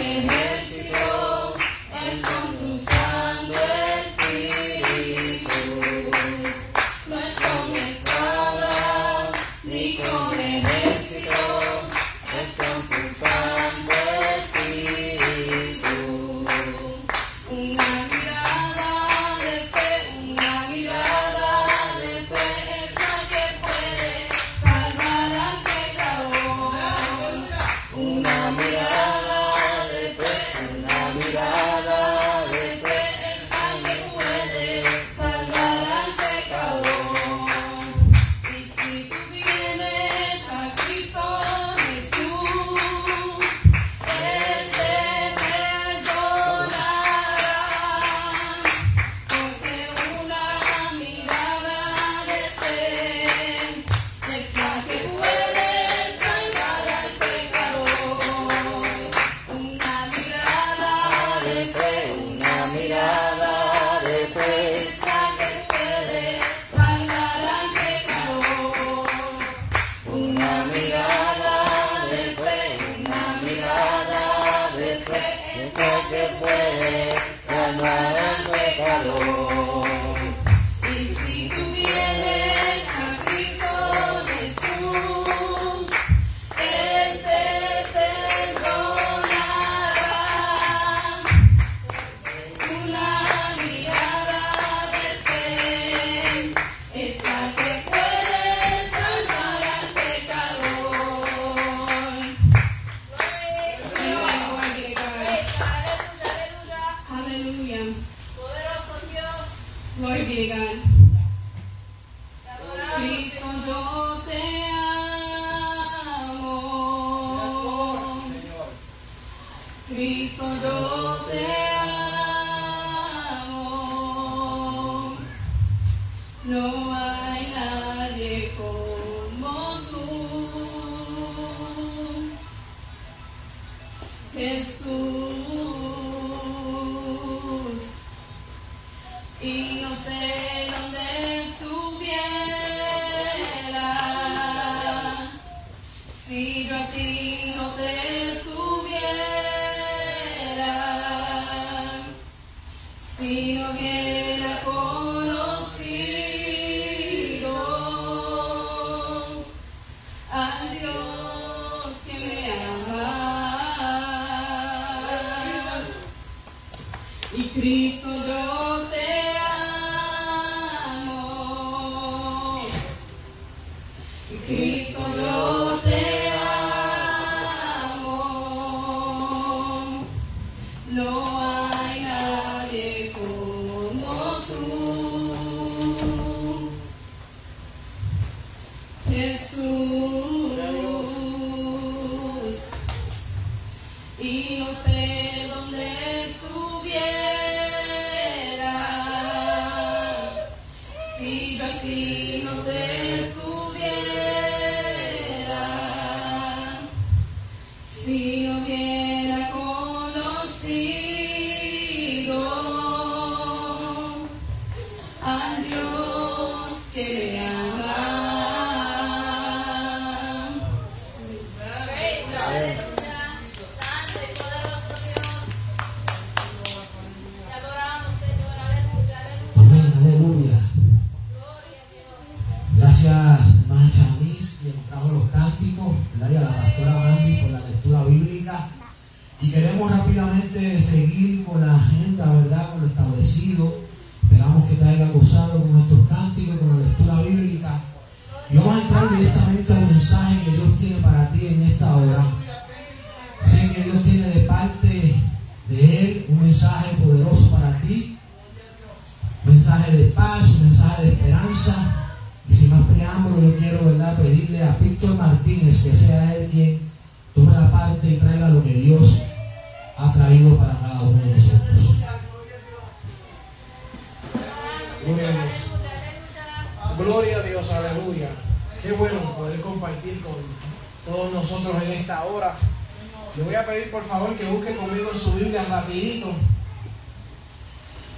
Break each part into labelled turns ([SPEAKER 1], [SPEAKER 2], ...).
[SPEAKER 1] Si no hubiera conocido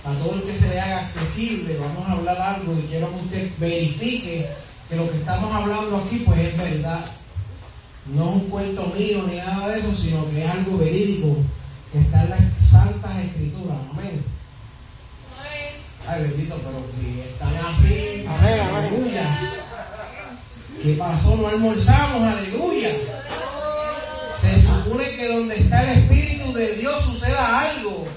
[SPEAKER 1] A
[SPEAKER 2] todo el que se le haga accesible, vamos a hablar algo y quiero que usted verifique que lo que estamos hablando aquí pues es verdad. No es un cuento mío ni nada de eso, sino que es algo verídico que está en las santas escrituras. Amén. Ay, bendito, pero si están así,
[SPEAKER 3] Amén, amén.
[SPEAKER 2] aleluya. ¿Qué pasó? No almorzamos, aleluya. Se supone que donde está el Espíritu de Dios suceda algo.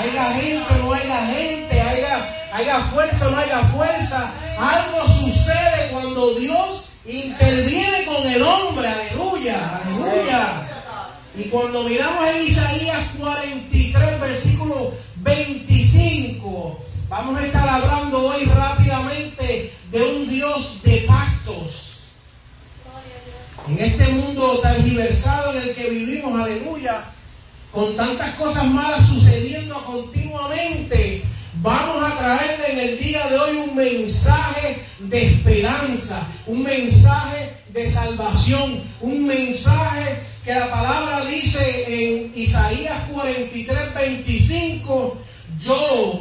[SPEAKER 2] Haya gente o no haya gente, haya, haya fuerza o no haya fuerza. Algo sucede cuando Dios interviene con el hombre, aleluya, aleluya. Y cuando miramos en Isaías 43, versículo 25, vamos a estar hablando hoy rápidamente de un Dios de pactos. En este mundo tergiversado en el que vivimos, aleluya, con tantas cosas malas sucediendo continuamente, vamos a traerle en el día de hoy un mensaje de esperanza, un mensaje de salvación, un mensaje que la palabra dice en Isaías 43, 25, yo,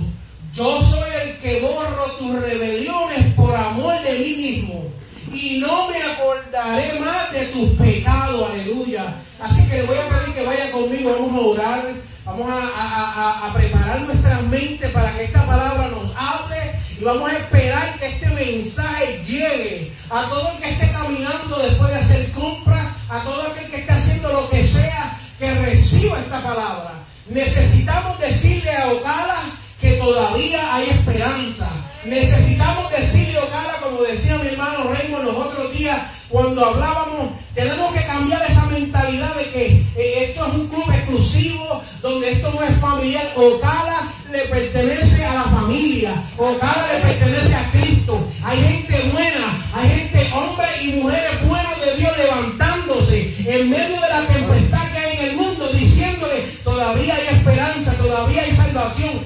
[SPEAKER 2] yo soy el que borro tus rebeliones por amor de mí mismo y no me acordaré más de tus pecados, aleluya. Así que le voy a pedir que vaya conmigo, vamos a orar, vamos a, preparar nuestra mente para que esta palabra nos hable y vamos a esperar que este mensaje llegue a todo el que esté caminando después de hacer compras, a todo aquel que esté haciendo lo que sea, que reciba esta palabra. Necesitamos decirle a Ocala que todavía hay esperanza. Necesitamos decirle, Ocala, como decía mi hermano Raymond los otros días, cuando hablábamos, tenemos que cambiar esa mentalidad de que eh, esto es un club exclusivo, donde esto no es familiar. Ocala le pertenece a la familia, Ocala le pertenece a Cristo. Hay gente buena, hay gente, hombres y mujeres buenas de Dios levantándose en medio de la tempestad que hay en el mundo, diciéndole, todavía hay esperanza, todavía hay salvación,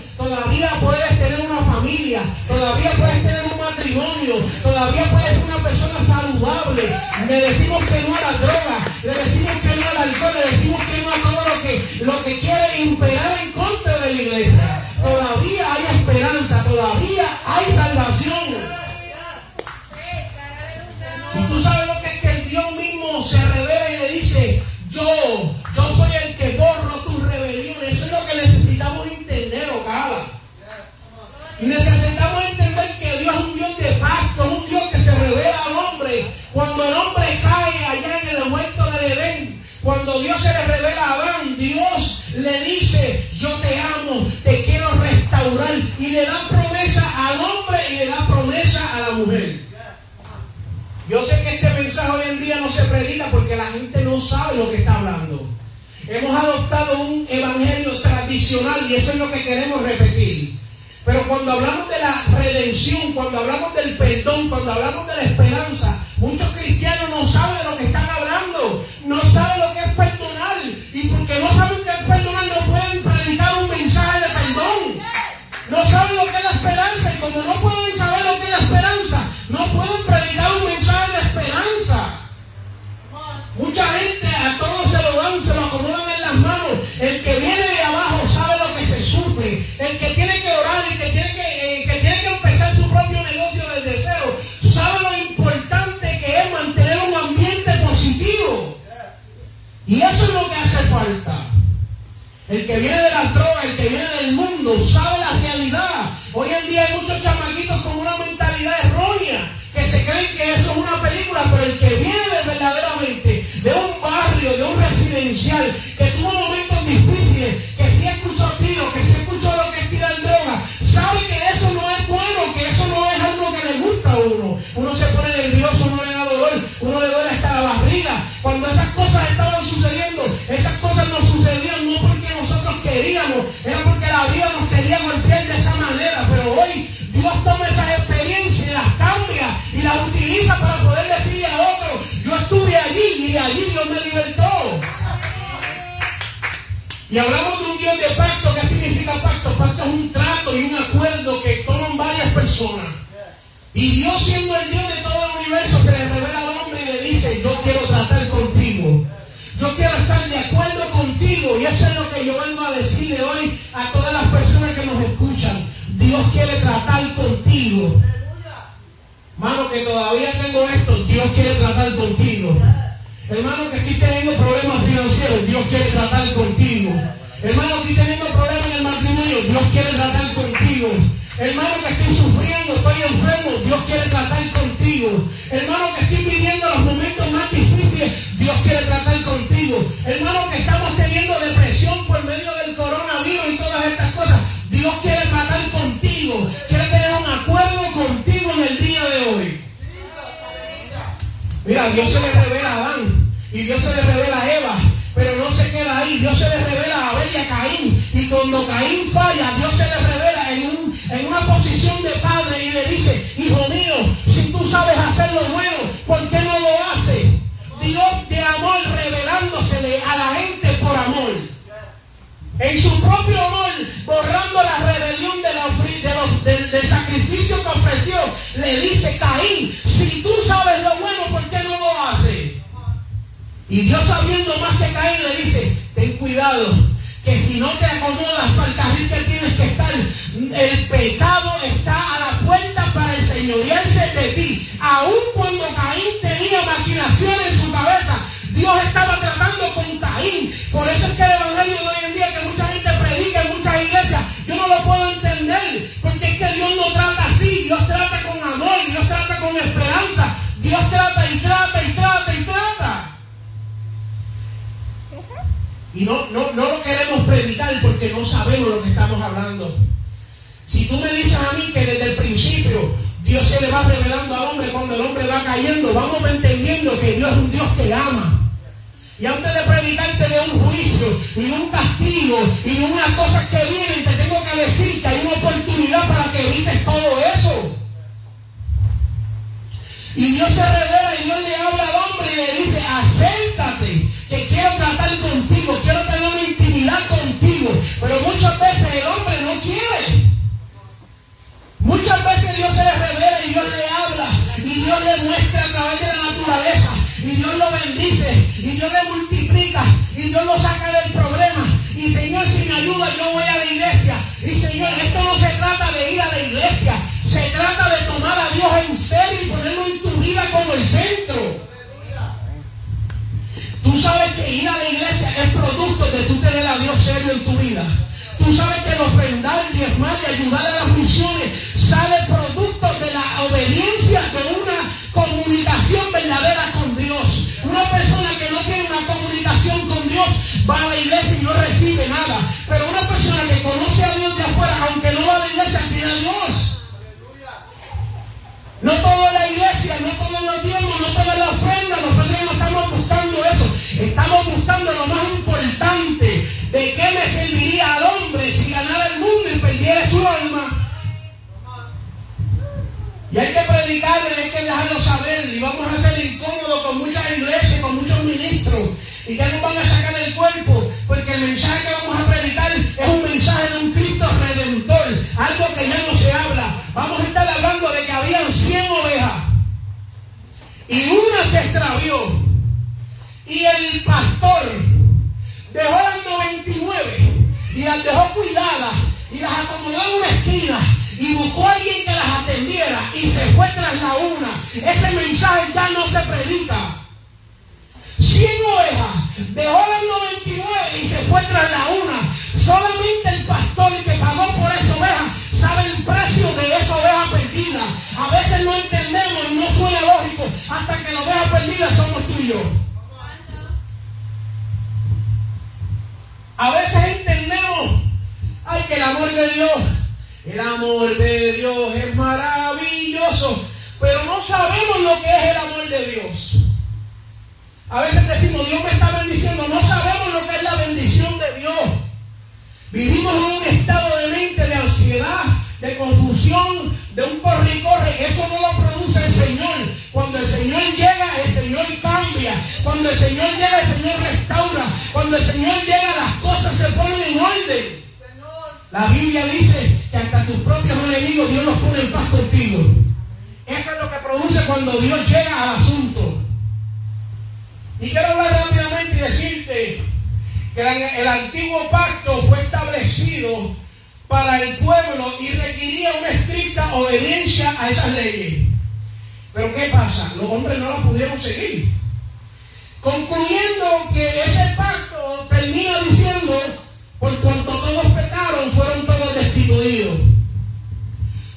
[SPEAKER 2] todavía puedes tener un matrimonio, todavía puedes ser una persona saludable. Le decimos que no a las drogas, le decimos que no al alcohol, le decimos que no a todo lo que, lo que quiere imperar en contra de la iglesia. Todavía hay esperanza, todavía hay salvación. Y tú sabes lo que es que el Dios mismo se revela y le dice, yo, yo soy el que borro tus rebeliones. Eso es lo que necesitamos entender, Ocala. Cuando el hombre cae allá en el huerto del Edén, cuando Dios se le revela a Adán, Dios le dice, yo te amo, te quiero restaurar. Y le da promesa al hombre y le da promesa a la mujer. Yo sé que este mensaje hoy en día no se predica porque la gente no sabe lo que está hablando. Hemos adoptado un evangelio tradicional y eso es lo que queremos repetir. Pero cuando hablamos de la redención, cuando hablamos del perdón, cuando hablamos de la esperanza, muchos cristianos no saben de lo que están hablando, no saben lo El que viene de las drogas, el que viene del mundo, sabe la realidad. Hoy en día hay muchos chamaquitos con una mentalidad errónea, que se creen que eso es una película, pero el que viene de verdaderamente de un barrio, de un residencial, que era porque la vida nos quería golpear de esa manera, pero hoy Dios toma esas experiencias y las cambia y las utiliza para poder decirle a otro, yo estuve allí y allí Dios me libertó. Y hablamos de un Dios de pacto, ¿qué significa pacto? Pacto es un trato y un acuerdo que toman varias personas. Y Dios siendo el Dios de todo el universo se le revela al hombre y le dice, yo quiero tratar contigo. Yo quiero estar de acuerdo contigo. Y eso es lo que yo vengo a decirle hoy a todas las personas que nos escuchan. Dios quiere tratar contigo. Hermano, que todavía tengo esto, Dios quiere tratar contigo. Hermano, que estoy teniendo problemas financieros, Dios quiere tratar contigo. Hermano, estoy teniendo problemas en el matrimonio, Dios quiere tratar contigo. Hermano, que estoy sufriendo, estoy enfermo, Dios quiere tratar contigo. Hermano, que estoy viviendo los momentos más difíciles, Dios quiere tratar contigo. Hermano, que estamos teniendo depresión por medio del coronavirus y todas estas cosas, Dios quiere tratar contigo. Quiere tener un acuerdo contigo en el día de hoy. Mira, Dios se le revela a Adán y Dios se le revela a Eva, pero no se queda ahí. Dios se le revela a Abel y a Caín. Y cuando Caín falla, Dios se le revela en, un, en una posición de padre y le dice, hijo mío, tú sabes hacer lo bueno, ¿por qué no lo haces? Dios de amor revelándosele a la gente por amor. En su propio amor, borrando la rebelión de la, de del sacrificio que ofreció, le dice, Caín, si tú sabes lo bueno, ¿por qué no lo haces? Y Dios sabiendo más que Caín le dice, ten cuidado, que si no te acomodas para el carril que tienes que estar, el pecado está a la puerta para enseñorearse de ti. Aun cuando Caín tenía maquinaciones en su cabeza, Dios estaba tratando con No, no, no lo queremos predicar porque no sabemos lo que estamos hablando. Si tú me dices a mí que desde el principio Dios se le va revelando al hombre cuando el hombre va cayendo, vamos entendiendo que Dios es un Dios que ama. Y antes de predicarte de un juicio y un castigo y unas cosas que vienen, te tengo que decir que hay una oportunidad para que evites todo eso. Y Dios se revela y Dios le habla al hombre y le dice, acércate, Muchas veces Dios se le revela y Dios le habla y Dios le muestra a través de la naturaleza y Dios lo bendice y Dios le multiplica y Dios lo saca del problema. Y Señor, si me ayuda, yo voy a la iglesia. Y Señor, esto no se trata de ir a la iglesia, se trata de tomar a Dios en serio y ponerlo en tu vida como el centro. Tú sabes que ir a la iglesia es producto de tú tener a Dios serio en tu vida. Tú sabes que el ofrendar, diezmar y ayudar a las misiones sale producto de la obediencia de una comunicación verdadera con Dios. Una persona que no tiene una comunicación con Dios va a la iglesia y no recibe nada. Pero una persona que conoce a Dios de afuera, aunque no va a la iglesia, tiene a Dios. Dejarlo saber. Y vamos a ser incómodos con muchas iglesias, con muchos ministros. Y que nos van a sacar del cuerpo. Porque el mensaje que vamos a predicar es un mensaje de un Cristo redentor. Algo que ya no se habla. Vamos a estar hablando de que habían 100 ovejas. Y una se extravió. Y el pastor dejó las 99 y las dejó cuidadas y las acomodó en una esquina y buscó a alguien que las atendiera y se fue tras la una. Ese mensaje ya no se predica. 100 ovejas, dejó las 99 y se fue tras la una. Solamente el pastor que pagó por esa oveja sabe el precio de esa oveja perdida. A veces no entendemos y no suena lógico hasta que la oveja perdida somos tú y yo. A veces entendemos, ay, que el amor de Dios, el amor de Dios es maravilloso, pero no sabemos lo que es el amor de Dios. A veces decimos, Dios me está bendiciendo, no sabemos lo que es la bendición de Dios. Vivimos en un estado de mente de ansiedad, de confusión, de un corre y corre. Eso no lo produce el Señor. Cuando el Señor llega, el Señor cambia. Cuando el Señor llega, el Señor restaura. Cuando el Señor llega, las cosas se ponen en orden. La Biblia dice que hasta tus propios enemigos Dios los pone en paz contigo. Eso es lo que produce cuando Dios llega al asunto. Y quiero hablar rápidamente y decirte que el antiguo pacto fue establecido para el pueblo y requería una estricta obediencia a esas leyes. Pero ¿qué pasa? Los hombres no la pudieron seguir. Concluyendo que ese pacto termina diciendo, por cuanto todos pecaron, fueron todos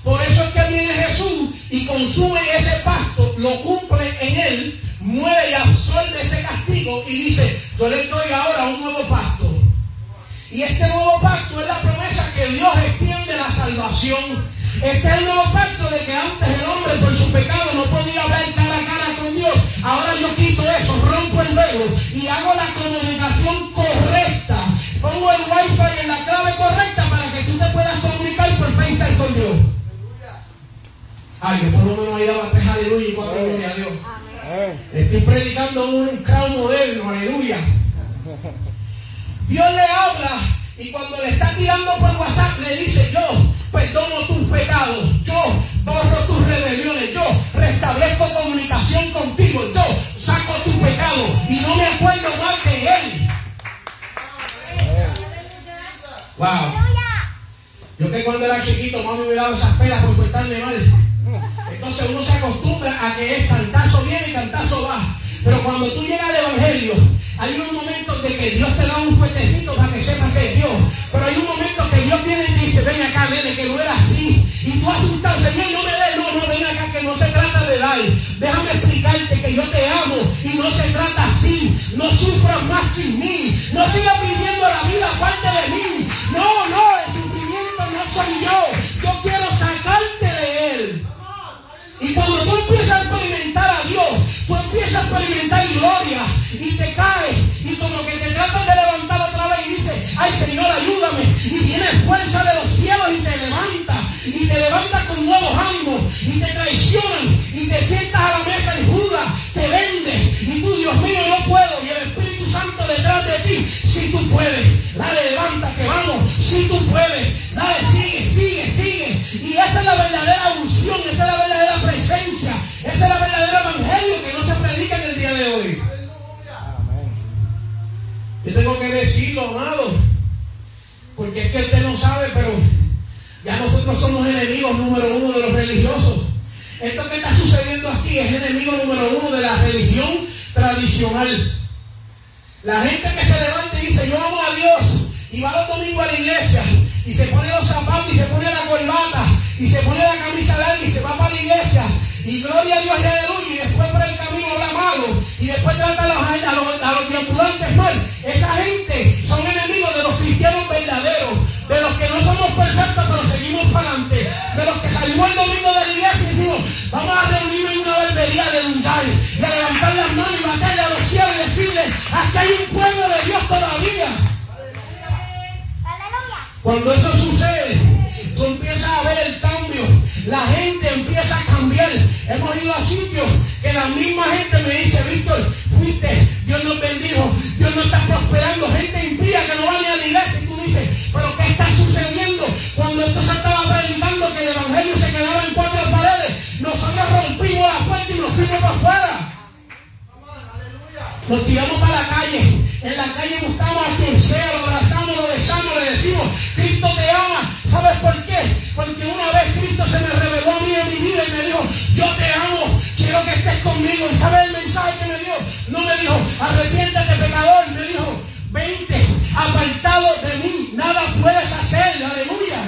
[SPEAKER 2] Por eso es que viene Jesús y consume ese pacto, lo cumple en él, muere y absorbe ese castigo y dice, yo les doy ahora un nuevo pacto. Y este nuevo pacto es la promesa que Dios extiende la salvación. Este es el nuevo pacto de que antes el hombre por su pecado no podía ver cara a cara con Dios. Ahora yo quito eso, rompo el velo y hago la comunicación correcta. Pongo el wifi en la clave correcta para que tú te puedas comunicar FaceTime con Dios. Ay, que por lo menos ahí daba tres aleluya y cuatro gloria a Dios. Estoy predicando un crowd moderno, aleluya. Dios le habla y cuando le está tirando por WhatsApp le dice yo perdono tus pecados, yo borro tus rebeliones, yo restablezco comunicación contigo, yo saco tu pecado y no me acuerdo más de él. Wow. Yo que cuando era chiquito mami me daba esas pelas por portarme mal. Entonces uno se acostumbra a que es cantazo viene y cantazo va. Pero cuando tú llegas al Evangelio, hay unos momentos de que Dios te da un fuertecito para que sepas que es Dios. Pero hay un momento que Dios viene y te dice, ven acá, nene, que no era así. Y tú asustado, Señor, no me des, no, no, ven acá, que no se trata de dar. Déjame explicarte que yo te amo y no se trata así. No sufras más sin mí. No sigas viviendo la vida aparte de mí. No, no soy yo. Yo quiero sacarte de él. Y cuando tú empiezas a experimentar a Dios, tú empiezas a experimentar gloria y te caes y como que te tratas de levantar otra vez y dices, ay Señor, ayúdame. Y tienes fuerza de los cielos y te levanta y te levanta con nuevos ánimos y te traicionan y te sientas a la mesa y Judas te vende y tú, Dios mío, no puedo y el Espíritu Santo detrás de ti, si tú puedes, dale, levántate, vamos, si tú puedes, dale, sigue, sigue, sigue. Y esa es la verdadera unción, esa es la verdadera presencia, esa es la verdadera evangelio que no se predica en el día de hoy. Yo tengo que decirlo, amado, porque es que usted no sabe, pero ya nosotros somos enemigos número uno de los religiosos. Esto que está sucediendo aquí es enemigo número uno de la religión tradicional. La gente que se levanta y dice, yo amo a Dios, y va los domingos a la iglesia, y se pone los zapatos, y se pone la corbata, y se pone la camisa larga, y se va para la iglesia, y gloria a Dios y aleluya, y después por el camino habla malo, y después trata a los, a los, a los mal. Esa gente hasta hay un pueblo de Dios todavía. Cuando eso sucede, tú empiezas a ver el cambio. La gente empieza a cambiar. Hemos ido a sitios que la misma gente me dice, Víctor, fuiste, Dios nos bendijo, Dios nos está prosperando. Gente impía que no va ni a la iglesia. Y tú dices, pero ¿qué está sucediendo? Cuando esto se estaba predicando que el evangelio se quedaba en cuatro paredes, nosotros rompimos la puerta y nos fuimos para afuera. Nos tiramos para la calle. En la calle buscamos a quien sea, lo abrazamos, lo besamos, le decimos, Cristo te ama. ¿Sabes por qué? Porque una vez Cristo se me reveló a mí en mi vida y me dijo, yo te amo, quiero que estés conmigo. ¿Y sabes el mensaje que me dio? No me dijo, arrepiéntate pecador, me dijo, vente, apartado de mí, nada puedes hacer, aleluya.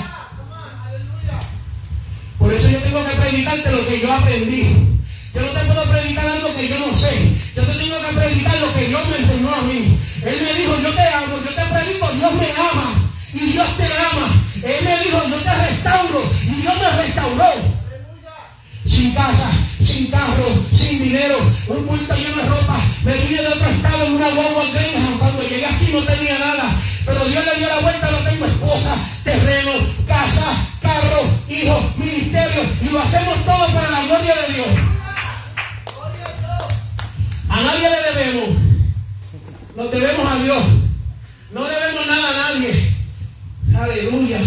[SPEAKER 2] Por eso yo tengo que predicarte lo que yo aprendí. Yo no te puedo predicar algo que yo no sé. Yo te tengo que predicar lo que Dios me enseñó a mí. Él me dijo, yo te amo, yo te predico, Dios me ama. Y Dios te ama. Él me dijo, yo te restauro. Y Dios me restauró. Sin casa, sin carro, sin dinero, un bulto lleno de ropa. Me vine de otro estado en una guagua Graham. Cuando llegué aquí no tenía nada. Pero Dios le dio la vuelta, no tengo esposa, terreno, casa, carro, hijo, ministerio. Y lo hacemos todo para la gloria de Dios. A nadie le debemos. Nos debemos a Dios. No debemos nada a nadie. Aleluya.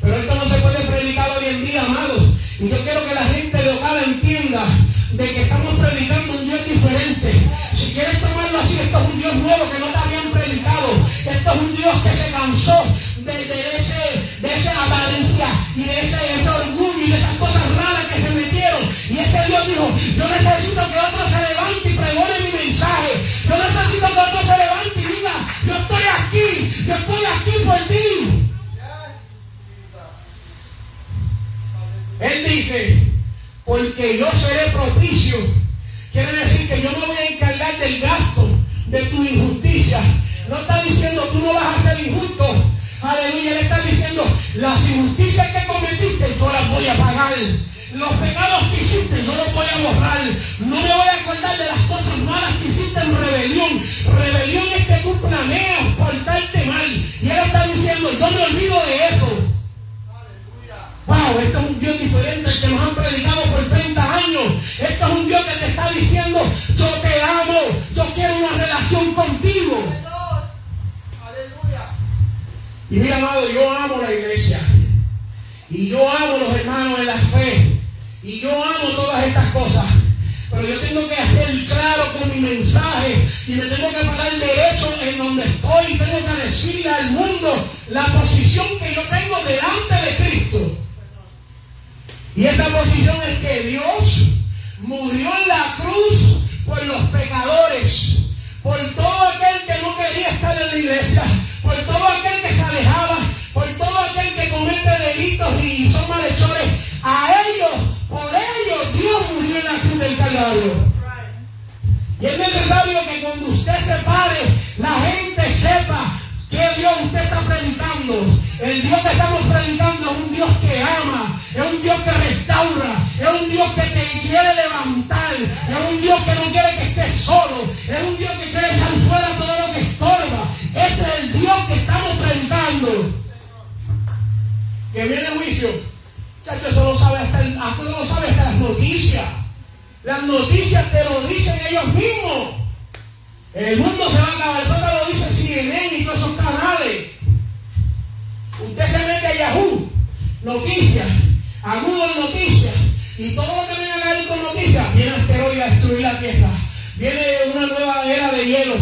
[SPEAKER 2] Pero esto no se puede predicar hoy en día, amado. Y yo quiero que la gente local entienda de que estamos predicando un Dios diferente. Si quieres tomarlo así, esto es un Dios nuevo que no te habían predicado. Esto es un Dios que se cansó de, ese, de esa apariencia y de ese, ese orgullo y de esas cosas raras. Y ese Dios dijo, yo necesito que otro se levante y pregone mi mensaje. Yo necesito que otro se levante y diga, yo estoy aquí, yo estoy aquí por ti. Él dice, porque yo seré propicio. Quiere decir que yo me voy a encargar del gasto de tu injusticia. No está diciendo tú no vas a ser injusto. Aleluya, le está diciendo las injusticias que cometiste yo las voy a pagar. Los pecados que hiciste yo los voy a borrar. No me voy a acordar de las cosas malas que hiciste en rebelión. Rebelión es que tú planeas portarte mal. Y él está diciendo, yo me olvido de eso. Wow, esto es un Dios diferente al que nos han predicado por 30 años. Esto es un Dios que te está diciendo, yo te amo, yo quiero una relación contigo. Y mira, amado, yo amo la iglesia. Y yo amo los hermanos en la. Y yo amo todas estas cosas. Pero yo tengo que hacer claro con mi mensaje y me tengo que pagar derecho en donde estoy. Tengo que decirle al mundo la posición que yo tengo delante de Cristo. Y esa posición es que Dios murió en la cruz por los pecadores, por todo aquel que no quería estar en la iglesia, por todo aquel que se alejaba, por todo aquel que comete delitos y son malhechores. A ellos, Y es necesario que cuando usted se pare, la gente sepa ¿Qué Dios usted está predicando? El Dios que estamos predicando es un Dios que ama, es un Dios que restaura, es un Dios que te quiere levantar, es un Dios que no quiere que estés solo, es un Dios que quiere echar fuera todo lo que estorba. Ese es el Dios que estamos predicando. Que viene el juicio. Chacho, eso lo sabe hasta, eso lo sabe hasta las noticias. Las noticias te lo dicen ellos mismos. El mundo se va a acabar. Eso te lo dice CNN y todos esos canales. Usted se mete a Yahoo, noticias, a Google Noticias, y todo lo que viene a caer con noticias, viene asteroide a destruir la Tierra. Viene una nueva era de hielo.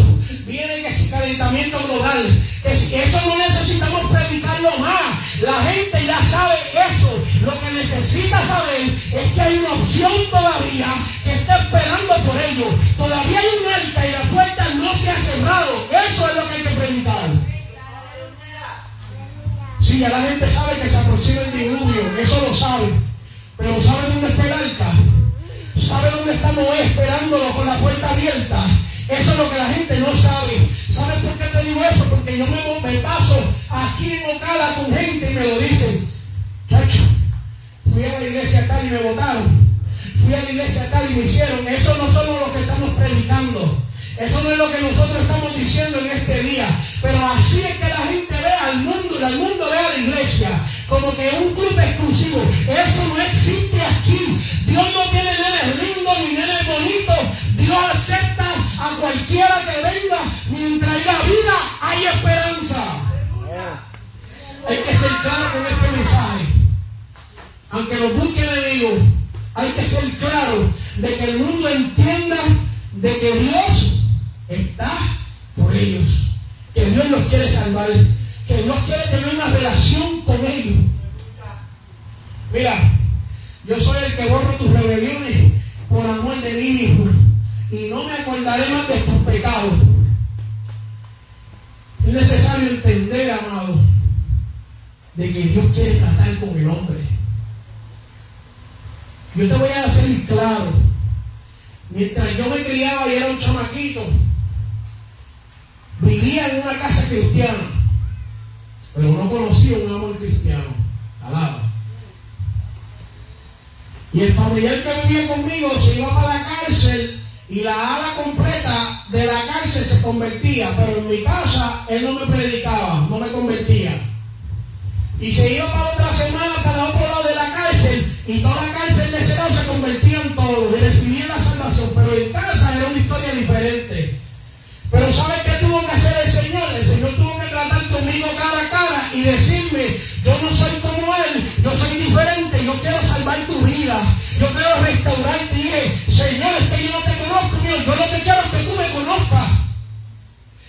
[SPEAKER 2] Viene que calentamiento global. Eso no necesitamos predicarlo más. La gente ya sabe eso. Lo que necesita saber es que hay una opción todavía que está esperando por ello. Todavía hay un alta y la puerta no se ha cerrado. Eso es lo que hay que predicar. Sí, ya la gente sabe que se aproxima el diluvio. Eso lo sabe. Pero ¿sabe dónde está el arca? ¿Sabe dónde estamos esperándolo con la puerta abierta? Eso es lo que la gente no sabe. ¿Sabes por qué te digo eso? Porque yo me, paso aquí en Ocala con gente y me lo dicen. Fui a la iglesia tal y me votaron. Fui a la iglesia tal y me hicieron. Eso no somos lo que estamos predicando. Eso no es lo que nosotros estamos diciendo en este día. Pero así es que la gente ve al mundo y al mundo ve a la iglesia como que un club exclusivo. Eso no existe aquí. Dios no tiene nenes lindos ni nenes bonitos. Dios acepta a cualquiera que venga. Mientras haya vida, hay esperanza. Hay que ser claro con este mensaje. Aunque lo busque enemigo, hay que ser claro de que el mundo entienda de que Dios está por ellos. Que Dios los quiere salvar. Que Dios quiere tener una relación con ellos. Mira, yo soy el que borro tus rebeliones por amor de mí mismo. Y no me acordaré más de tus pecados. Es necesario entender, amado, de que Dios quiere tratar con el hombre. Yo te voy a hacer claro. Mientras yo me criaba y era un chamaquito, vivía en una casa cristiana, pero no conocía un amor cristiano. Alaba. Y el familiar que vivía conmigo se iba para la cárcel y la ala completa de la cárcel se convertía, pero en mi casa él no me predicaba, no me convertía. Y se iba para otra semana para otro lado de la cárcel y toda la cárcel de ese lado se convertían todos y recibían la salvación, pero en casa era una historia diferente. Pero ¿sabes qué tuvo que hacer el Señor? El Señor tuvo que tratar conmigo cara a cara y decirme, yo no soy como Él, yo soy diferente, yo quiero salvar tu vida restaurarte. Y dije, Señor, es que yo no te conozco, Dios. Yo no te quiero que tú me conozcas.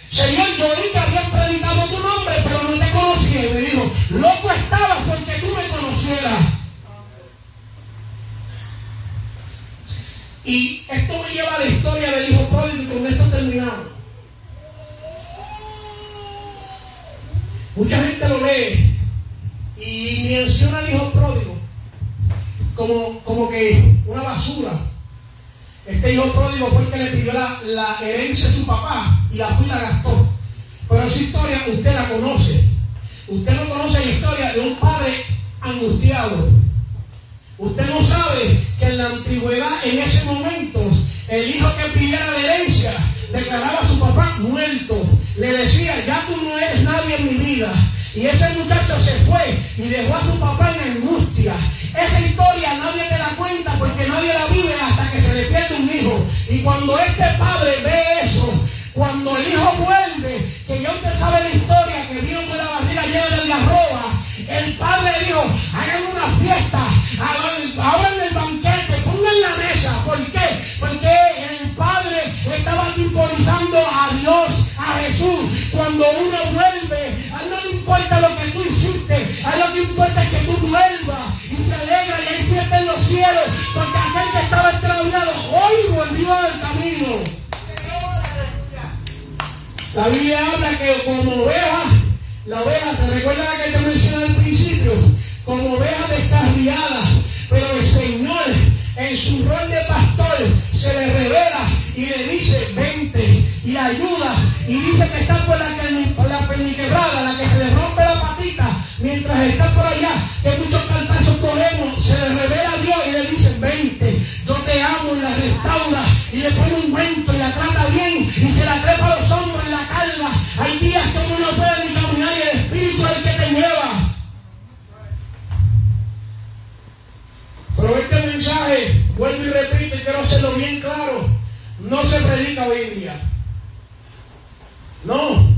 [SPEAKER 2] Señor, yo que habían predicado tu nombre, pero no te conocía. Y me dijo, loco estabas porque tú me conocieras. Y esto me lleva a la historia del hijo pródigo y con esto terminamos. Mucha gente lo lee y menciona al hijo pródigo como, como que una basura. Este hijo pródigo fue el que le pidió la, la herencia a su papá y la fui y la gastó. Pero esa historia usted la conoce. Usted no conoce la historia de un padre angustiado. Usted no sabe que en la antigüedad, en ese momento, el hijo que pidiera la herencia declaraba a su papá muerto. Le decía, ya tú no eres nadie en mi vida. Y ese muchacho se fue y dejó a su papá en angustia. Esa historia nadie te da cuenta porque nadie la vive hasta que se le pierde un hijo. Y cuando este padre La Biblia habla que como oveja, la oveja, ¿se recuerda la que te mencioné al principio? Como oveja descarriada, pero el Señor en su rol de pastor se le revela y le dice, vente y ayuda. Y dice que está por la, la perniquebrada, la que se le rompe la patita, mientras está por allá, que muchos cantazos cogemos, se le revela a Dios y le dice, vente, yo te amo y la restaura y le pone un cuento y la trata bien Hay días que uno no puede ni caminar y el Espíritu es el que te lleva. Pero este mensaje, vuelvo y repito y quiero hacerlo bien claro, no se predica hoy en día. No.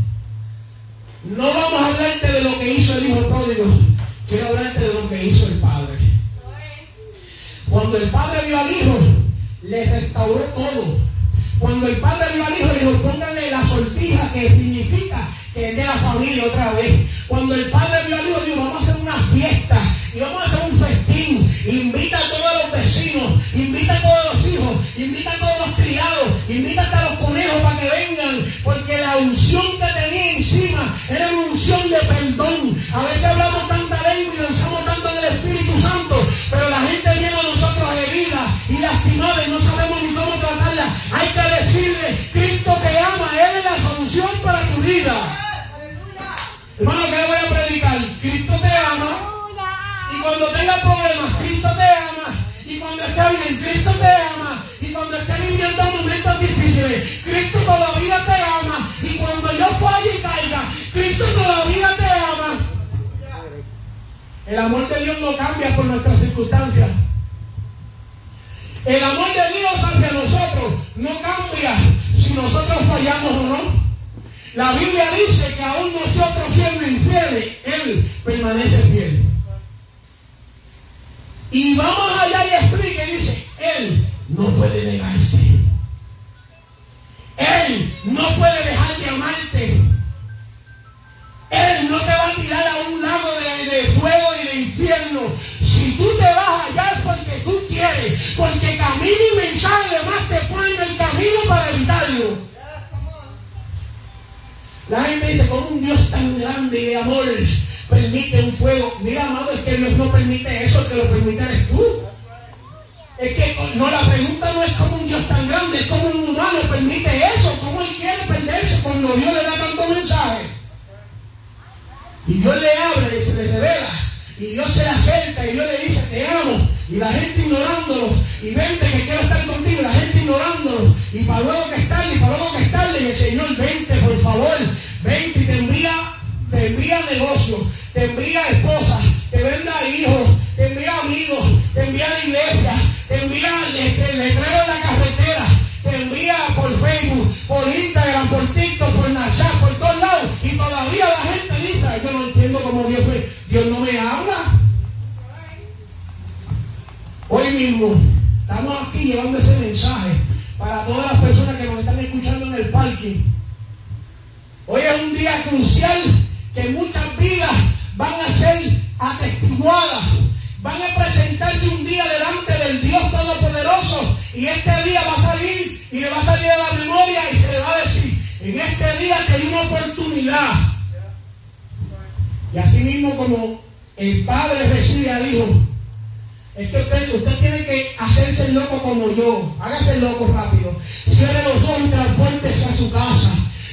[SPEAKER 2] No vamos a hablarte de lo que hizo el hijo pródigo. Quiero hablarte de lo que hizo el padre. Cuando el padre vio al hijo, le restauró todo. Cuando el padre vio al hijo, le dijo, pónganle la sortija que significa que es de la familia otra vez. Cuando el padre vio al hijo, dijo, vamos a hacer una fiesta y vamos a hacer un festín. Invita a todos los vecinos, invita a todos los hijos, invita a todos los criados, invita hasta los conejos para que vengan, porque la unción que tenía encima era una unción de perdón. A veces hablamos tanta lengua y lanzamos tanto en el Espíritu Santo, pero la gente viene a nosotros herida y lastimada y no sabemos ni cómo tratarla. Hay que vida. Hermano, ¿qué le voy a predicar? Cristo te ama. Y cuando tenga problemas, Cristo te ama. Y cuando esté bien, Cristo te ama. Y cuando esté viviendo momentos difíciles, Cristo todavía te ama. Y cuando yo falle y caiga, Cristo todavía te ama. El amor de Dios no cambia por nuestras circunstancias. El amor de Dios hacia nosotros no cambia si nosotros fallamos o no. La Biblia dice que aún nosotros siendo infieles, Él permanece fiel. Y vamos allá y explica dice, Él no puede negarse. Él no puede dejar de amarte. Él no te va a tirar a un lago de, de fuego y de infierno. Si tú te vas allá porque tú quieres, porque camino y mensaje además te ponen el camino para evitarlo. La gente dice, ¿cómo un Dios tan grande y de amor permite un fuego? Mira, amado, es que Dios no permite eso, el que lo permite eres tú. Es que no, la pregunta no es cómo un Dios tan grande, es cómo un humano permite eso, cómo él quiere perderse cuando Dios le da tanto mensaje. Y Dios le habla y se le revela. Y Dios se acerca y Dios le dice, te amo. Y la gente ignorándolo. Y vente que quiero estar contigo. Y la gente ignorándolo. Y para luego que estarle, y para luego que. Y el Señor, vente, por favor. Vente y te envía, te envía negocio. Te envía esposa. Te venda hijos. Te envía amigos. Te envía la iglesia. Te envía este, letrero en la carretera. Te envía por Facebook, por Instagram, por TikTok, por Snapchat, por todos lados. Y todavía la gente dice, yo no entiendo cómo Dios, Dios no me habla. Hoy mismo que nos están escuchando en el parque. Hoy es un día crucial que muchas vidas van a ser atestiguadas, van a presentarse un día delante del Dios Todopoderoso y este día va a salir y le va a salir a la memoria y se le va a decir, en este día te una oportunidad. Y así mismo como el Padre recibe al Hijo, es que usted, usted tiene que hacerse loco como yo. Hágase loco rápido. Cierre los ojos y transportese a su casa.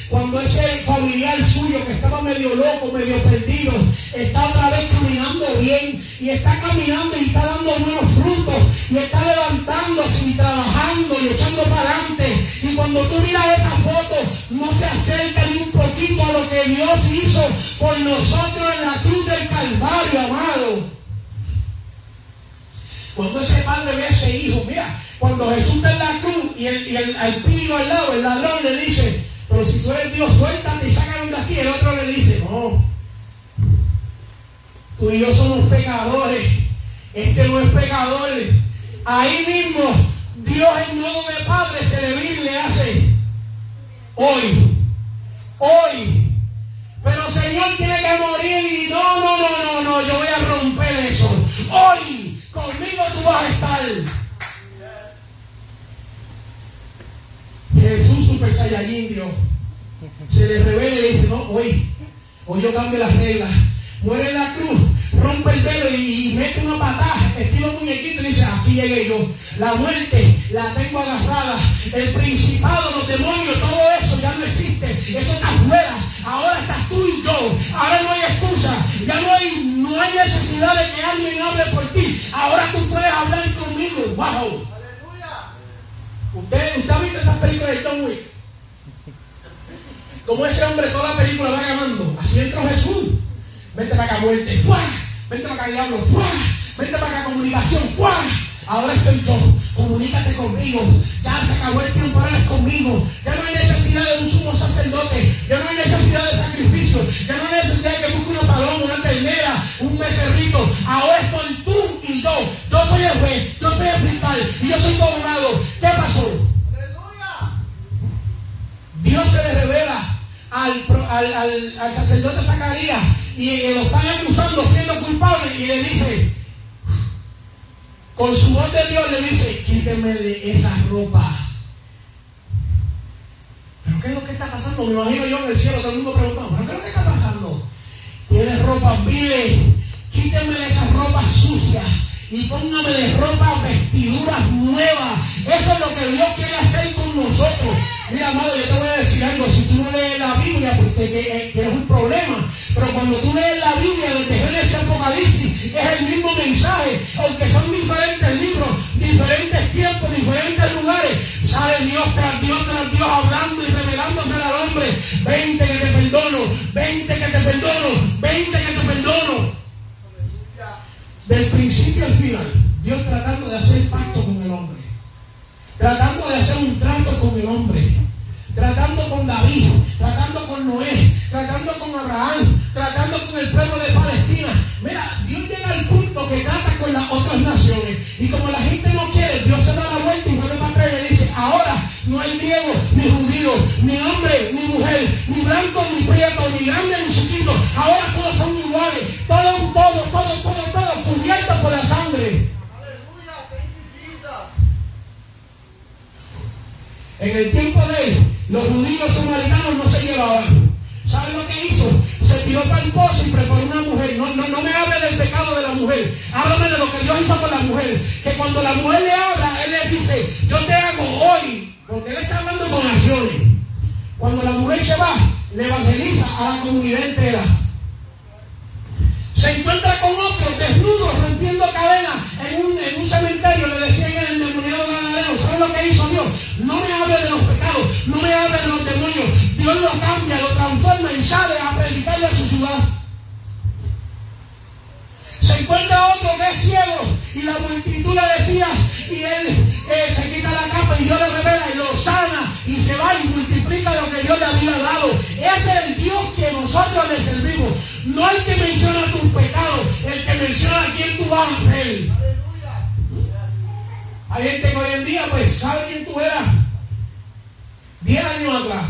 [SPEAKER 2] Cuando ese familiar suyo que estaba medio loco, medio perdido, está otra vez caminando bien y está caminando y está dando buenos frutos y está levantándose y trabajando y echando para adelante. Y cuando tú miras esa foto, no se acerca ni un poquito a lo que Dios hizo por nosotros en la cruz del Calvario, amado. Cuando ese padre ve a ese hijo, mira, cuando Jesús está en la cruz y el, y el, al lado, el ladrón le dice, pero si tú eres Dios, suéltate y sácame de aquí. El otro le dice, no, tú y yo somos pecadores, este no es pecador. Ahí mismo, Dios en modo de padre se le le hace, hoy, hoy, pero Señor tiene que morir y no, no, no, no, no, yo voy a romper eso. Hoy Conmigo tú vas a estar. Jesús Super Saiyajin se le revela y le dice, no, hoy, hoy yo cambio las reglas. Muere en la cruz, rompe el velo y, mete una patada, estira un muñequito y dice, aquí llegué yo. La muerte la tengo agarrada. El principado, los demonios, todo eso ya no existe. Eso está afuera. Ahora estás tú y yo. Ahora no hay excusa. Ya no hay, no hay necesidad de que alguien hable por ti. Ahora tú puedes hablar conmigo. ¡Wow! Usted, usted ha visto esas películas de Tom Wick. Como ese hombre toda la película va ganando. Así entró Jesús. Vente para acá, muerte. ¡Fuera! Vente para acá, diablo. ¡Fuera! Vente para acá, comunicación. ¡Fuera! Ahora estoy yo. Comunícate conmigo. Ya se acabó el tiempo, ahora es conmigo. Ya no hay necesidad de un sumo sacerdote. Ya no hay necesidad de sacrificio. Ya no hay necesidad de que busque una paloma, una ternera, un becerrito. Ahora estoy tú y yo. Yo soy el juez, yo soy el fiscal y yo soy abogado. ¿Qué pasó? Dios se le revela al, al, al, sacerdote Zacarías y lo están acusando siendo culpable y le dice, con su voz de Dios le dice, quíteme de esa ropa. ¿Pero qué es lo que está pasando? Me imagino yo en el cielo, todo el mundo preguntando, ¿pero qué es lo que está pasando? Tienes ropa vile, quíteme de esas ropas sucias y póngame de ropa vestiduras nuevas. Eso es lo que Dios quiere hacer con nosotros. Mira, amado, yo te voy a decir algo. Si tú no lees la Biblia, pues te, que, que es un problema. Pero cuando tú lees la Biblia desde Génesis Apocalipsis, es el mismo mensaje. Aunque son diferentes libros, diferentes tiempos, diferentes lugares. Sale Dios tras Dios tras Dios hablando y revelándose al hombre. Vente que te perdono, vente que te perdono, vente que te perdono. Del principio al final, Dios tratando de hacer pacto con el hombre. Tratando de hacer un trato con el hombre. Tratando con David, tratando con Noé, tratando con Abraham, tratando con el pueblo de Palestina. Mira, Dios llega al punto que trata con las otras naciones. Y como la gente no quiere, Dios se da la vuelta y vuelve para atrás y le dice, ahora no hay griego, ni judío, ni hombre, ni mujer, ni blanco, ni prieto, ni grande, ni chiquito. Ahora todos son iguales. Todo, todo, todo, todo, todo cubierto por la En el tiempo de él, los judíos samaritanos no se llevaban. ¿Saben lo que hizo? Se tiró para el pozo y preparó una mujer. No, no, no me hable del pecado de la mujer. Háblame de lo que Dios hizo con la mujer. Que cuando la mujer le habla, él le dice, yo te hago hoy. Porque él está hablando con acciones. Cuando la mujer se va, le evangeliza a la comunidad entera. Se encuentra con otros desnudos, rompiendo cadenas en un, en un cementerio. Le decían en el demoniado ganadero, ¿saben lo que hizo Dios? No me hable de los pecados, no me hable de los demonios. Dios lo cambia, lo transforma y sale a predicarle a su ciudad. Se encuentra otro que es ciego y la multitud le decía y él eh, se quita la capa y Dios le revela y lo sana y se va y multiplica lo que Dios le había dado. Ese es el Dios que nosotros le servimos. No el que menciona tus pecados, el que menciona a quién tú vas a ser. Hay gente que hoy en día pues sabe quién tú eras. Diez años atrás.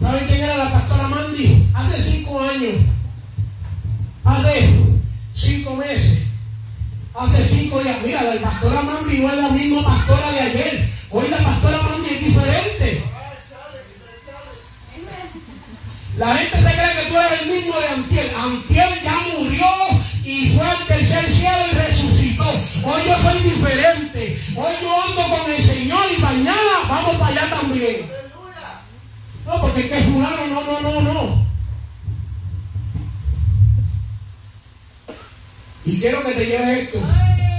[SPEAKER 2] ¿Saben quién era la pastora Mandy? Hace cinco años. Hace cinco meses. Hace cinco días. Mira, la pastora Mandy no es la misma pastora de ayer. Hoy la pastora Mandy es diferente. La gente se cree que tú eres el mismo de Antiel. Antiel ya murió y fue al tercer cielo. Hoy yo soy diferente. Hoy yo ando con el Señor y mañana vamos para allá también. No, porque es que fulano, no, no, no, no. Y quiero que te lleves esto,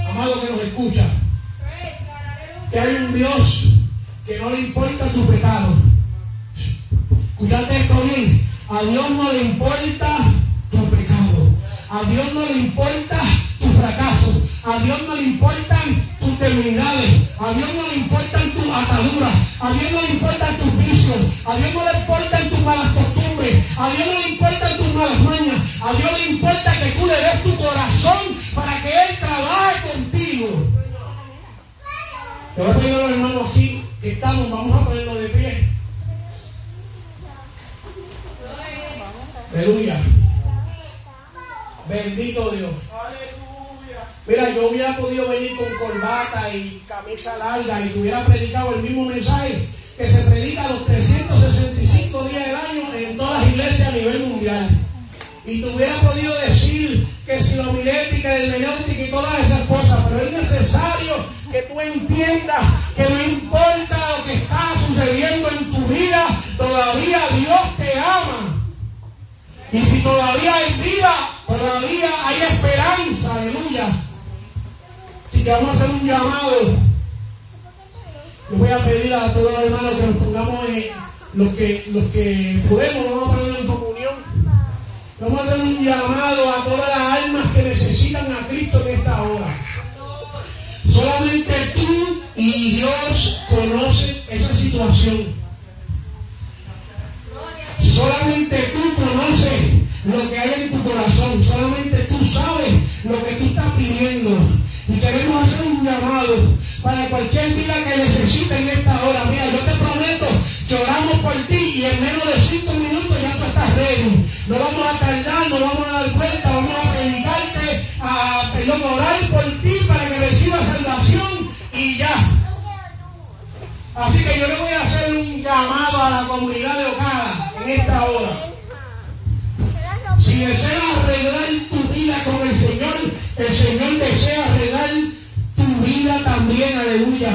[SPEAKER 2] amado que nos escucha. Que hay un Dios que no le importa tu pecado. Escuchate esto bien. A Dios no le importa tu pecado. A Dios no le importa tu fracaso. A Dios no le importan tus debilidades. A Dios no le importan tus ataduras. A Dios no le importan tus vicios. A Dios no le importan tus malas costumbres. A Dios no le importan tus malas mañas. A Dios le importa que tú le des tu corazón para que Él trabaje contigo. Te voy a pedir los hermanos aquí que estamos, vamos a ponerlo de pie. Aleluya. Bendito Dios. Mira, yo hubiera podido venir con corbata y camisa larga y te hubiera predicado el mismo mensaje que se predica los 365 días del año en todas las iglesias a nivel mundial. Y te hubiera podido decir que si la homilética, hermenéutica y todas esas cosas, pero es necesario que tú entiendas que no importa lo que está sucediendo en tu vida, todavía Dios te ama. Y si todavía hay vida, todavía hay esperanza, aleluya. Que vamos a hacer un llamado. Yo voy a pedir a todos los hermanos que nos pongamos en los que, los que podemos, vamos a ponerlo en comunión. Vamos a hacer un llamado a todas las almas que necesitan a Cristo en esta hora. Solamente tú y Dios conocen esa situación. Para cualquier vida que necesite en esta hora. Mira, yo te prometo que oramos por ti y en menos de cinco minutos ya tú estás ready. No vamos a tardar, no vamos a dar vuelta, vamos a predicarte, a perdón, orar por ti para que recibas salvación y ya. Así que yo le voy a hacer un llamado a la comunidad de Ocada en esta hora. Si deseas arreglar tu vida con el Señor, el Señor desea arreglar vida también, aleluya.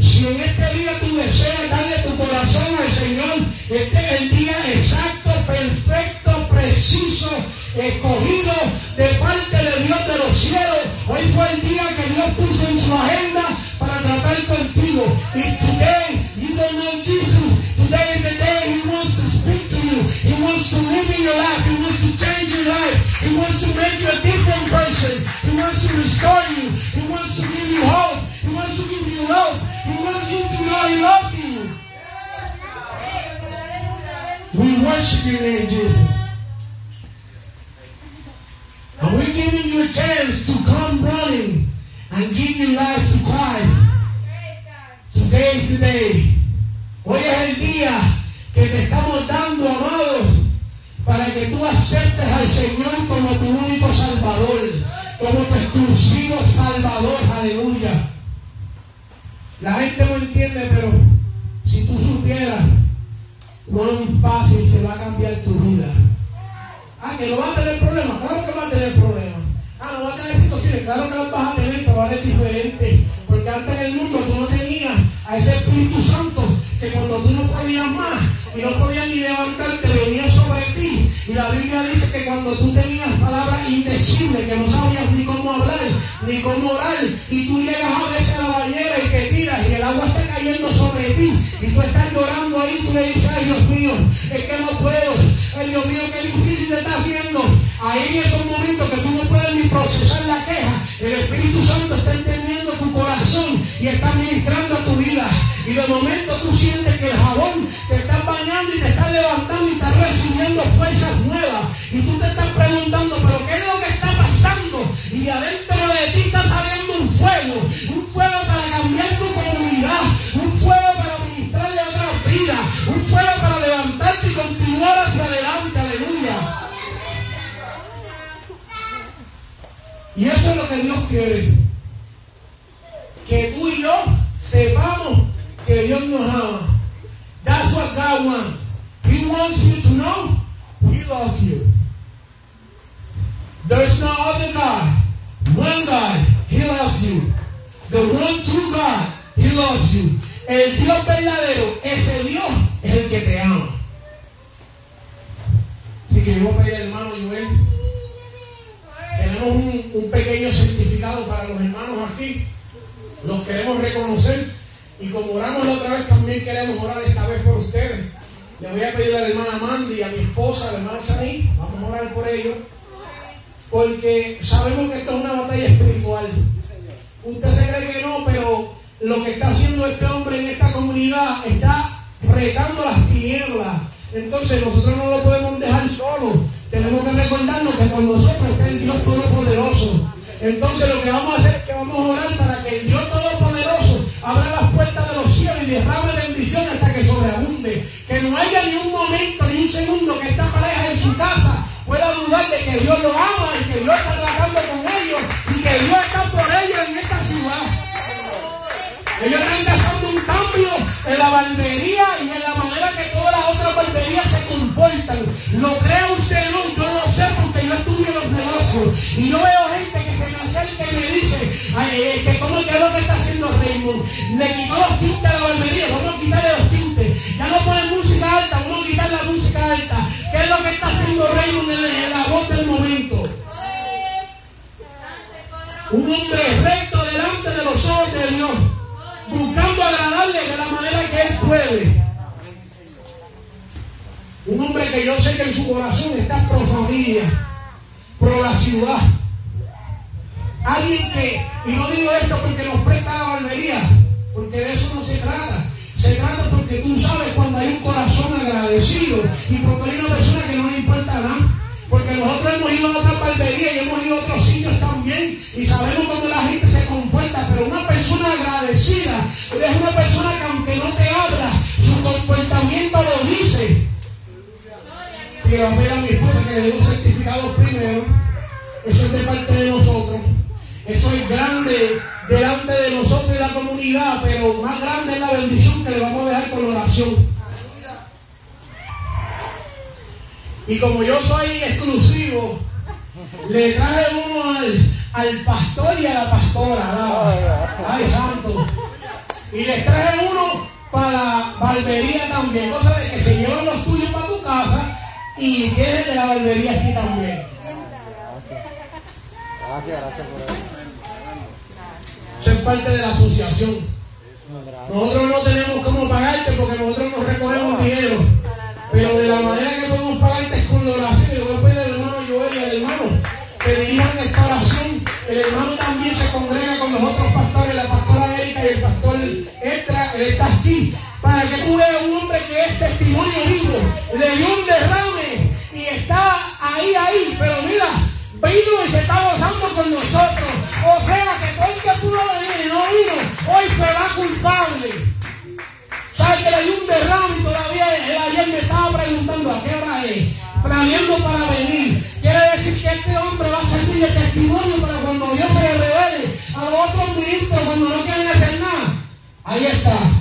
[SPEAKER 2] Si en este día tú deseas darle tu corazón al Señor, este es el día exacto, perfecto, preciso, escogido de parte de Dios de los cielos. Hoy fue el día que Dios puso en su agenda para tratar contigo. Y today, you don't know Jesus. Today is the day He wants to speak to you. He wants to live in your life. He wants to change your life. He wants to make you a different person. Wants to restore you. He wants to give you hope. He wants to give you love. He wants you to know He loves you. We worship your name, Jesus. And we're giving you a chance to come running and give your life to Christ. Today is the day. Hoy es el día que te estamos dando, amados, para que tú aceptes al Señor como tu único Salvador, como tu exclusivo Salvador. Aleluya. La gente no entiende, pero si tú supieras cuán fácil se va a cambiar tu vida. Ah, que no va a tener problemas, claro que va a tener problemas. Ah, no va a tener situaciones, claro que las vas a tener, pero ahora es diferente. Porque antes en el mundo tú no tenías a ese Espíritu Santo que cuando tú no podías más y no podías ni levantarte, venía sobre ti. Y la Biblia dice que cuando tú tenías palabras indecibles, que no sabías ni cómo hablar, ni cómo orar, y tú llegas a veces a la bañera y te tiras y el agua está cayendo sobre ti, y tú estás llorando ahí, tú le dices, ay Dios mío, es que no puedo, ay Dios mío, qué difícil te está haciendo. Ahí en esos momentos que tú no puedes ni procesar la queja, el Espíritu Santo está entendiendo tu corazón y está ministrando a tu vida. Y de momento tú sientes que el jabón te está y te está levantando y está recibiendo fuerzas nuevas. Y tú te estás preguntando, pero ¿qué es lo que está pasando? Y adentro de ti está saliendo un fuego, un fuego para cambiar tu comunidad, un fuego para ministrarle a otras vidas, un fuego para levantarte y continuar hacia adelante. Aleluya. Y eso es lo que Dios quiere. Que tú y yo sepamos que Dios nos ama That's what God wants. He wants you to know He loves you. There's no other God. One God, He loves you. The one true God, He loves you. El Dios verdadero, ese Dios es el que te ama. Así que yo voy a pedir hermano Joel. Tenemos un, un pequeño certificado para los hermanos aquí. Los queremos reconocer. Y como oramos la otra vez, también queremos orar esta vez por ustedes. Le voy a pedir a la hermana Mandy, a mi esposa, a la hermana Chani, vamos a orar por ellos. Porque sabemos que esto es una batalla espiritual. Usted se cree que no, pero lo que está haciendo este hombre en esta comunidad está retando las tinieblas. Entonces nosotros no lo podemos dejar solo. Tenemos que recordarnos que con nosotros está el Dios Todopoderoso. Entonces lo que vamos a hacer es que vamos a orar para que el Dios Todopoderoso abra las y derrame bendición hasta que sobreabunde. Que no haya ni un momento, ni un segundo que esta pareja en su casa pueda dudar de que Dios lo ama y que Dios está tratando con ellos y que Dios está por ellos en esta ciudad. Ellos están haciendo un cambio en la barbería y en la manera que todas las otras barberías se comportan. ¿Lo cree usted no? Yo lo sé porque yo estudio los negocios. Y yo veo gente que se me acerca y me dice que cómo que es lo que está haciendo Raymond. Le quitó los tintes a la barbería, vamos a quitarle los tintes. Ya no ponen música alta, vamos a quitar la música alta. ¿Qué es lo que está haciendo Raymond en, en la voz del momento? Un hombre recto delante de los ojos de Dios buscando agradarle de la manera que él puede. Un hombre que yo sé que en su corazón está pro familia, pro la ciudad. Alguien que, y no digo esto porque nos presta la barbería, porque de eso no se trata. Se trata porque tú sabes cuando hay un corazón agradecido y porque hay una persona que no le importa nada. Porque nosotros hemos ido a otra barbería y hemos ido a otros sitios también y sabemos cómo la gente se comporta, pero una persona agradecida es una persona que aunque no te habla, su comportamiento lo dice. Si le voy a mi esposa que le dé un certificado primero, eso es de parte de nosotros. Eso es grande delante de nosotros y la comunidad, pero más grande es la bendición que le vamos a dejar con la oración. Y como yo soy exclusivo, le traje uno al, al pastor y a la pastora. Ay, santo. Y les traje uno para barbería también. Cosa de que se llevan los tuyos para tu casa y queden de la barbería aquí también.
[SPEAKER 3] Gracias, gracias por.
[SPEAKER 2] Ser parte de la asociación. Nosotros no tenemos cómo pagarte porque nosotros no recogemos dinero. Pero de la manera que podemos pagarte es con la oración. Yo voy a pedir al hermano Joel y al hermano que dirijan esta oración. El hermano también se congrega con los otros pastores, la pastora Erika y el pastor Extra, él está aquí. Para que tú veas un hombre que es testimonio vivo, le dio un derrame y está ahí, ahí. ¿Sabe que le un derrame y todavía él ayer me estaba preguntando a qué hora es? Planeando para venir. Quiere decir que este hombre va a servir de testimonio para cuando Dios se le revele a los otros ministros cuando no quieren hacer nada. Ahí está.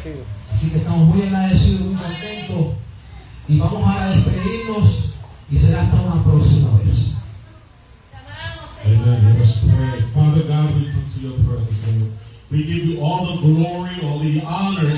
[SPEAKER 1] agradecidos. Así que
[SPEAKER 4] estamos muy agradecidos, muy contentos. Y vamos a despedirnos y será hasta una próxima vez.
[SPEAKER 5] Amen. Let us pray. Father God, we come to your presence, Lord. We give you all the glory, all the honor,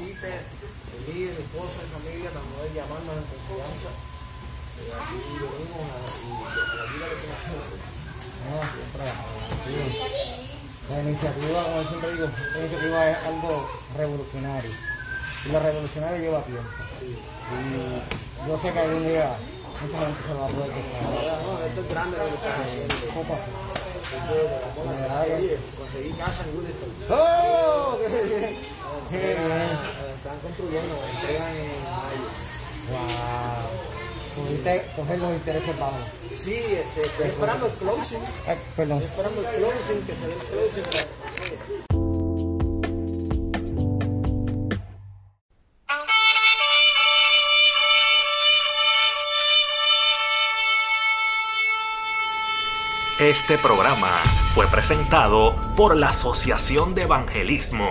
[SPEAKER 3] el
[SPEAKER 6] líder, mi esposa, mi familia, tan poder llamarnos en confianza. Eh, aquí venimos a, y la vida que
[SPEAKER 3] la iniciativa, como siempre digo, la iniciativa es algo revolucionario. Y lo revolucionario lleva tiempo. Y yo sé que algún día mucha gente se va a poder
[SPEAKER 6] No, esto es grande lo que haciendo. ¿eh? Conseguí casa en Winston.
[SPEAKER 3] ¡Oh! Qué.
[SPEAKER 6] Están construyendo, entregan en mayo.
[SPEAKER 3] Wow. Los intereses bajos.
[SPEAKER 6] Sí, este, estoy esperando el closing.
[SPEAKER 3] Perdón.
[SPEAKER 6] Estoy esperando el closing, que se dé el closing.
[SPEAKER 7] Este programa fue presentado por la Asociación de Evangelismo